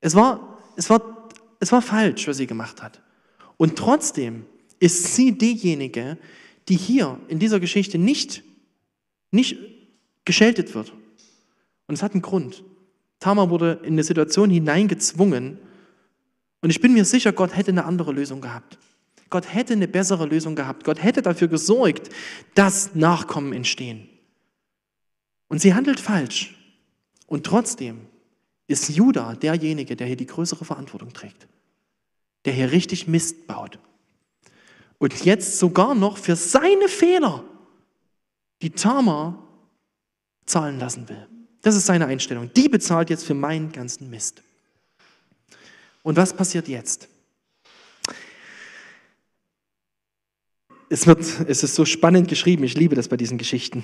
Es war, es war, es war falsch, was sie gemacht hat. Und trotzdem ist sie diejenige, die hier in dieser Geschichte nicht, nicht geschältet wird. Und es hat einen Grund. Tamar wurde in eine Situation hineingezwungen. Und ich bin mir sicher, Gott hätte eine andere Lösung gehabt. Gott hätte eine bessere Lösung gehabt. Gott hätte dafür gesorgt, dass Nachkommen entstehen. Und sie handelt falsch. Und trotzdem ist Judah derjenige, der hier die größere Verantwortung trägt. Der hier richtig Mist baut. Und jetzt sogar noch für seine Fehler die Tamar zahlen lassen will. Das ist seine Einstellung. Die bezahlt jetzt für meinen ganzen Mist. Und was passiert jetzt? Es, wird, es ist so spannend geschrieben. Ich liebe das bei diesen Geschichten.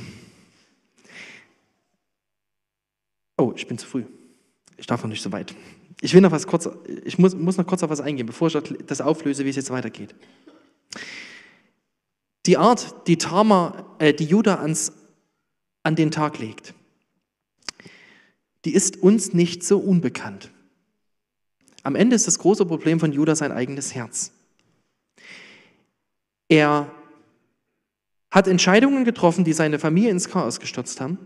Oh, ich bin zu früh. Ich darf noch nicht so weit. Ich will noch was kurz, ich muss, muss noch kurz auf was eingehen, bevor ich das auflöse, wie es jetzt weitergeht. Die Art, die Tama, äh, die Judah ans, an den Tag legt, die ist uns nicht so unbekannt. Am Ende ist das große Problem von Judah sein eigenes Herz. Er hat Entscheidungen getroffen, die seine Familie ins Chaos gestürzt haben.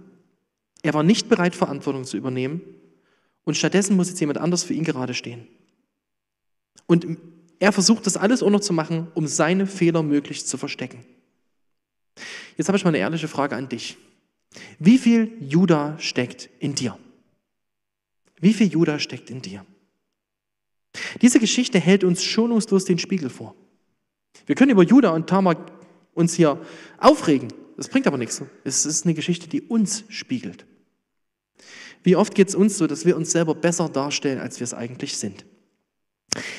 Er war nicht bereit, Verantwortung zu übernehmen. Und stattdessen muss jetzt jemand anders für ihn gerade stehen. Und er versucht das alles auch noch zu machen, um seine Fehler möglichst zu verstecken. Jetzt habe ich mal eine ehrliche Frage an dich. Wie viel Juda steckt in dir? Wie viel Juda steckt in dir? Diese Geschichte hält uns schonungslos den Spiegel vor. Wir können über Juda und Tamar uns hier aufregen. Das bringt aber nichts. Es ist eine Geschichte, die uns spiegelt. Wie oft geht es uns so, dass wir uns selber besser darstellen, als wir es eigentlich sind?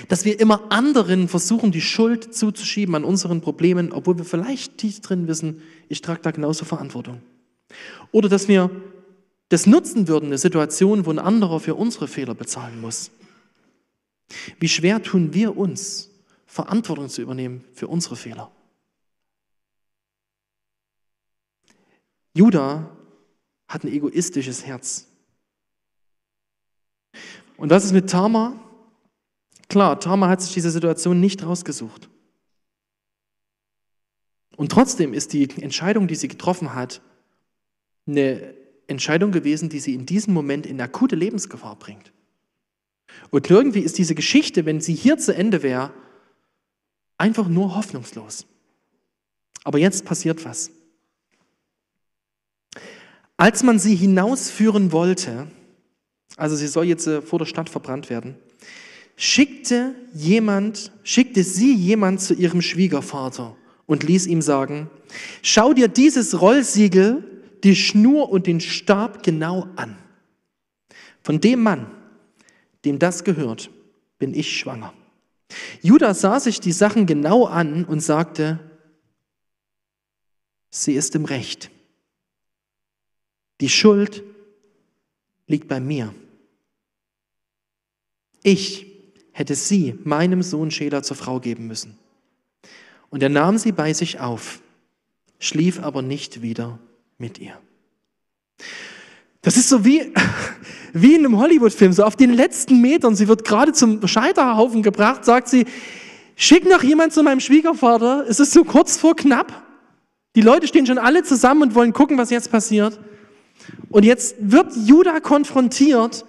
Dass wir immer anderen versuchen, die Schuld zuzuschieben an unseren Problemen, obwohl wir vielleicht tief drin wissen, ich trage da genauso Verantwortung. Oder dass wir das nutzen würden, eine Situation, wo ein anderer für unsere Fehler bezahlen muss. Wie schwer tun wir uns, Verantwortung zu übernehmen für unsere Fehler? Judah hat ein egoistisches Herz. Und was ist mit Tamar? Klar, Tamar hat sich diese Situation nicht rausgesucht. Und trotzdem ist die Entscheidung, die sie getroffen hat, eine Entscheidung gewesen, die sie in diesem Moment in akute Lebensgefahr bringt. Und irgendwie ist diese Geschichte, wenn sie hier zu Ende wäre, einfach nur hoffnungslos. Aber jetzt passiert was. Als man sie hinausführen wollte, also sie soll jetzt äh, vor der Stadt verbrannt werden, schickte jemand, schickte sie jemand zu ihrem Schwiegervater und ließ ihm sagen, schau dir dieses Rollsiegel, die Schnur und den Stab genau an. Von dem Mann, dem das gehört, bin ich schwanger. Judas sah sich die Sachen genau an und sagte, sie ist im Recht. Die Schuld liegt bei mir. Ich hätte sie meinem Sohn Schäler zur Frau geben müssen. Und er nahm sie bei sich auf, schlief aber nicht wieder mit ihr. Das ist so wie, wie in einem Hollywood-Film, so auf den letzten Metern. Sie wird gerade zum Scheiterhaufen gebracht, sagt sie, schick noch jemand zu meinem Schwiegervater. Es ist so kurz vor knapp. Die Leute stehen schon alle zusammen und wollen gucken, was jetzt passiert. Und jetzt wird Judah konfrontiert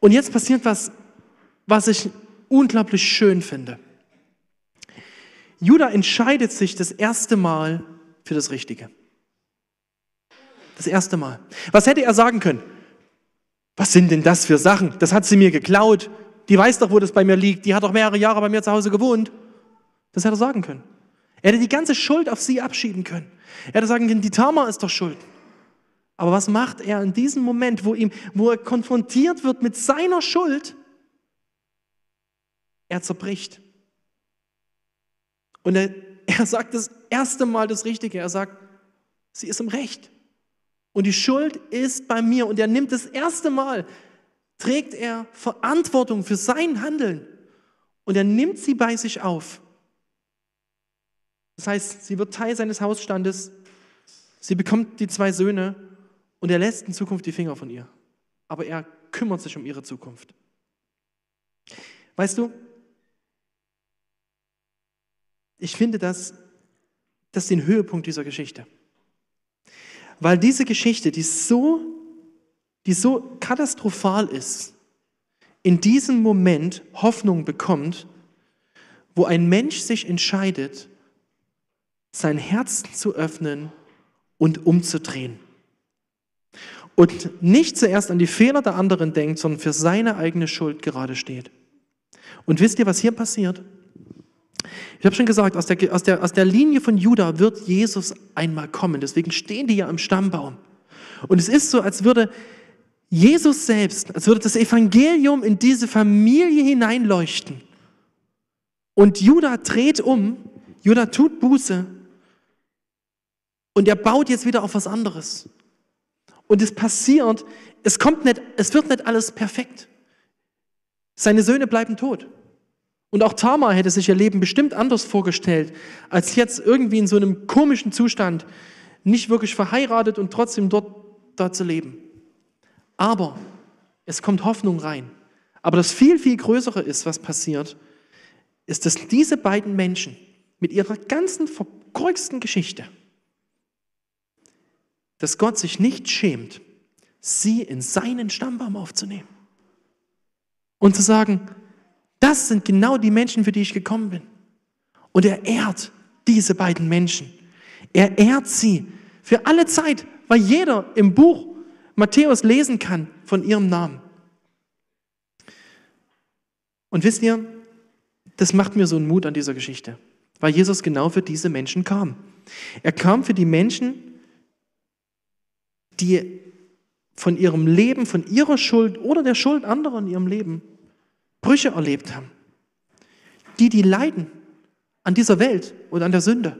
und jetzt passiert was, was ich unglaublich schön finde. Judah entscheidet sich das erste Mal für das Richtige. Das erste Mal. Was hätte er sagen können? Was sind denn das für Sachen? Das hat sie mir geklaut. Die weiß doch, wo das bei mir liegt. Die hat doch mehrere Jahre bei mir zu Hause gewohnt. Das hätte er sagen können. Er hätte die ganze Schuld auf sie abschieben können. Er hätte sagen können, die Tama ist doch schuld. Aber was macht er in diesem Moment, wo, ihm, wo er konfrontiert wird mit seiner Schuld? Er zerbricht. Und er, er sagt das erste Mal das Richtige. Er sagt, sie ist im Recht. Und die Schuld ist bei mir. Und er nimmt das erste Mal, trägt er Verantwortung für sein Handeln. Und er nimmt sie bei sich auf. Das heißt, sie wird Teil seines Hausstandes. Sie bekommt die zwei Söhne und er lässt in Zukunft die Finger von ihr. Aber er kümmert sich um ihre Zukunft. Weißt du, ich finde das, das den Höhepunkt dieser Geschichte. Weil diese Geschichte, die so, die so katastrophal ist, in diesem Moment Hoffnung bekommt, wo ein Mensch sich entscheidet, sein Herz zu öffnen und umzudrehen. Und nicht zuerst an die Fehler der anderen denkt, sondern für seine eigene Schuld gerade steht. Und wisst ihr, was hier passiert? Ich habe schon gesagt, aus der, aus, der, aus der Linie von Judah wird Jesus einmal kommen. Deswegen stehen die ja im Stammbaum. Und es ist so, als würde Jesus selbst, als würde das Evangelium in diese Familie hineinleuchten. Und Judah dreht um, Judah tut Buße und er baut jetzt wieder auf was anderes. Und es passiert, es kommt nicht, es wird nicht alles perfekt. Seine Söhne bleiben tot. Und auch Tamar hätte sich ihr Leben bestimmt anders vorgestellt, als jetzt irgendwie in so einem komischen Zustand, nicht wirklich verheiratet und trotzdem dort da zu leben. Aber es kommt Hoffnung rein. Aber das viel, viel Größere ist, was passiert, ist, dass diese beiden Menschen mit ihrer ganzen verkorksten Geschichte, dass Gott sich nicht schämt, sie in seinen Stammbaum aufzunehmen und zu sagen, das sind genau die Menschen, für die ich gekommen bin. Und er ehrt diese beiden Menschen. Er ehrt sie für alle Zeit weil jeder im Buch Matthäus lesen kann von ihrem Namen. Und wisst ihr, das macht mir so einen Mut an dieser Geschichte, weil Jesus genau für diese Menschen kam. Er kam für die Menschen, die von ihrem Leben, von ihrer Schuld oder der Schuld anderer in ihrem Leben Brüche erlebt haben. Die, die leiden an dieser Welt oder an der Sünde.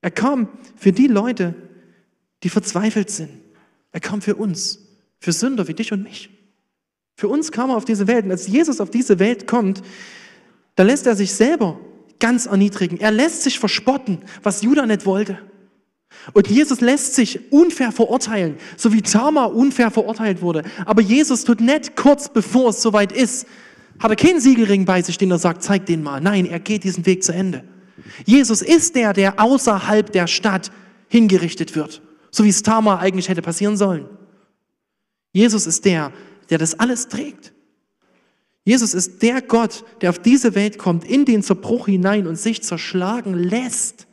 Er kam für die Leute, die verzweifelt sind. Er kam für uns, für Sünder wie dich und mich. Für uns kam er auf diese Welt. Und als Jesus auf diese Welt kommt, da lässt er sich selber ganz erniedrigen. Er lässt sich verspotten, was Judah nicht wollte. Und Jesus lässt sich unfair verurteilen, so wie Tamar unfair verurteilt wurde. Aber Jesus tut nicht kurz bevor es soweit ist, hat er keinen Siegelring bei sich, den er sagt, zeig den mal. Nein, er geht diesen Weg zu Ende. Jesus ist der, der außerhalb der Stadt hingerichtet wird, so wie es Tamar eigentlich hätte passieren sollen. Jesus ist der, der das alles trägt. Jesus ist der Gott, der auf diese Welt kommt, in den Zerbruch hinein und sich zerschlagen lässt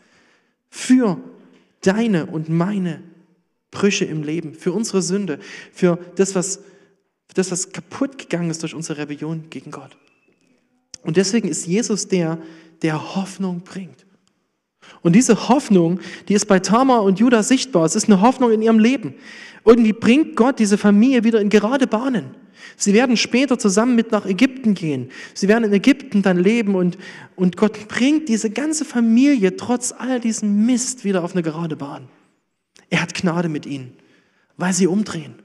für deine und meine Brüche im Leben, für unsere Sünde, für das, was, für das, was kaputt gegangen ist durch unsere Rebellion gegen Gott. Und deswegen ist Jesus der, der Hoffnung bringt. Und diese Hoffnung, die ist bei Tamar und Judah sichtbar. Es ist eine Hoffnung in ihrem Leben. Irgendwie bringt Gott diese Familie wieder in gerade Bahnen. Sie werden später zusammen mit nach Ägypten gehen. Sie werden in Ägypten dann leben und, und Gott bringt diese ganze Familie trotz all diesem Mist wieder auf eine gerade Bahn. Er hat Gnade mit ihnen, weil sie umdrehen.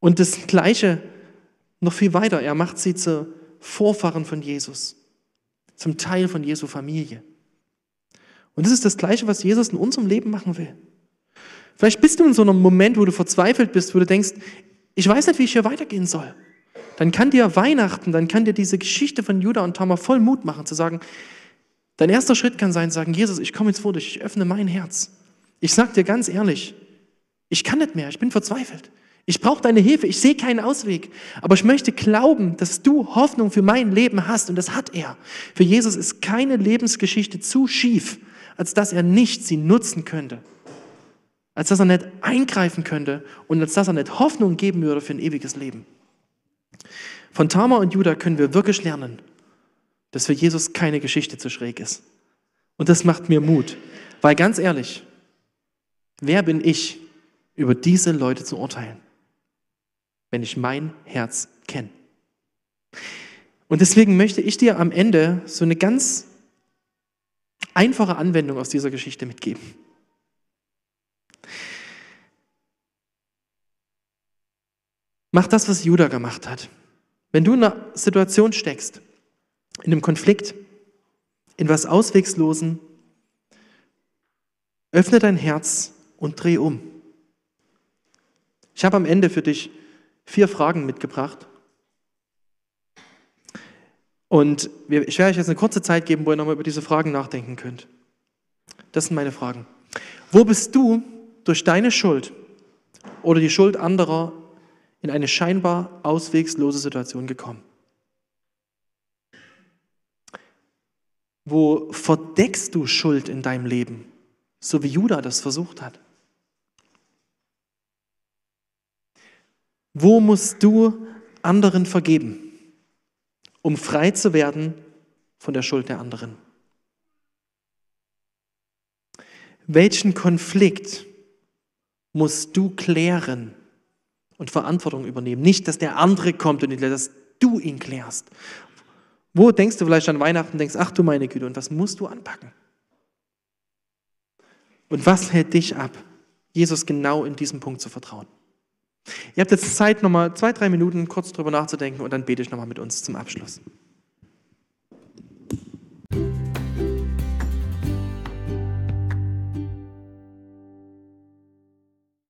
Und das Gleiche noch viel weiter. Er macht sie zu Vorfahren von Jesus, zum Teil von Jesu Familie. Und das ist das Gleiche, was Jesus in unserem Leben machen will. Vielleicht bist du in so einem Moment, wo du verzweifelt bist, wo du denkst, ich weiß nicht, wie ich hier weitergehen soll. Dann kann dir Weihnachten, dann kann dir diese Geschichte von Judah und Tamar voll Mut machen, zu sagen, dein erster Schritt kann sein, sagen, Jesus, ich komme jetzt vor dich, ich öffne mein Herz. Ich sage dir ganz ehrlich, ich kann nicht mehr, ich bin verzweifelt. Ich brauche deine Hilfe, ich sehe keinen Ausweg. Aber ich möchte glauben, dass du Hoffnung für mein Leben hast und das hat er. Für Jesus ist keine Lebensgeschichte zu schief, als dass er nicht sie nutzen könnte als dass er nicht eingreifen könnte und als dass er nicht Hoffnung geben würde für ein ewiges Leben. Von Tamar und Judah können wir wirklich lernen, dass für Jesus keine Geschichte zu schräg ist. Und das macht mir Mut, weil ganz ehrlich, wer bin ich, über diese Leute zu urteilen, wenn ich mein Herz kenne? Und deswegen möchte ich dir am Ende so eine ganz einfache Anwendung aus dieser Geschichte mitgeben. Mach das, was Judah gemacht hat. Wenn du in einer Situation steckst, in einem Konflikt, in was Auswegslosen, öffne dein Herz und dreh um. Ich habe am Ende für dich vier Fragen mitgebracht. Und ich werde euch jetzt eine kurze Zeit geben, wo ihr nochmal über diese Fragen nachdenken könnt. Das sind meine Fragen. Wo bist du durch deine Schuld oder die Schuld anderer in eine scheinbar auswegslose Situation gekommen. Wo verdeckst du Schuld in deinem Leben, so wie Judah das versucht hat? Wo musst du anderen vergeben, um frei zu werden von der Schuld der anderen? Welchen Konflikt musst du klären, und Verantwortung übernehmen. Nicht, dass der andere kommt und dass du ihn klärst. Wo denkst du vielleicht an Weihnachten und denkst, ach du meine Güte, und was musst du anpacken? Und was hält dich ab, Jesus genau in diesem Punkt zu vertrauen? Ihr habt jetzt Zeit, nochmal zwei, drei Minuten kurz darüber nachzudenken und dann bete ich nochmal mit uns zum Abschluss.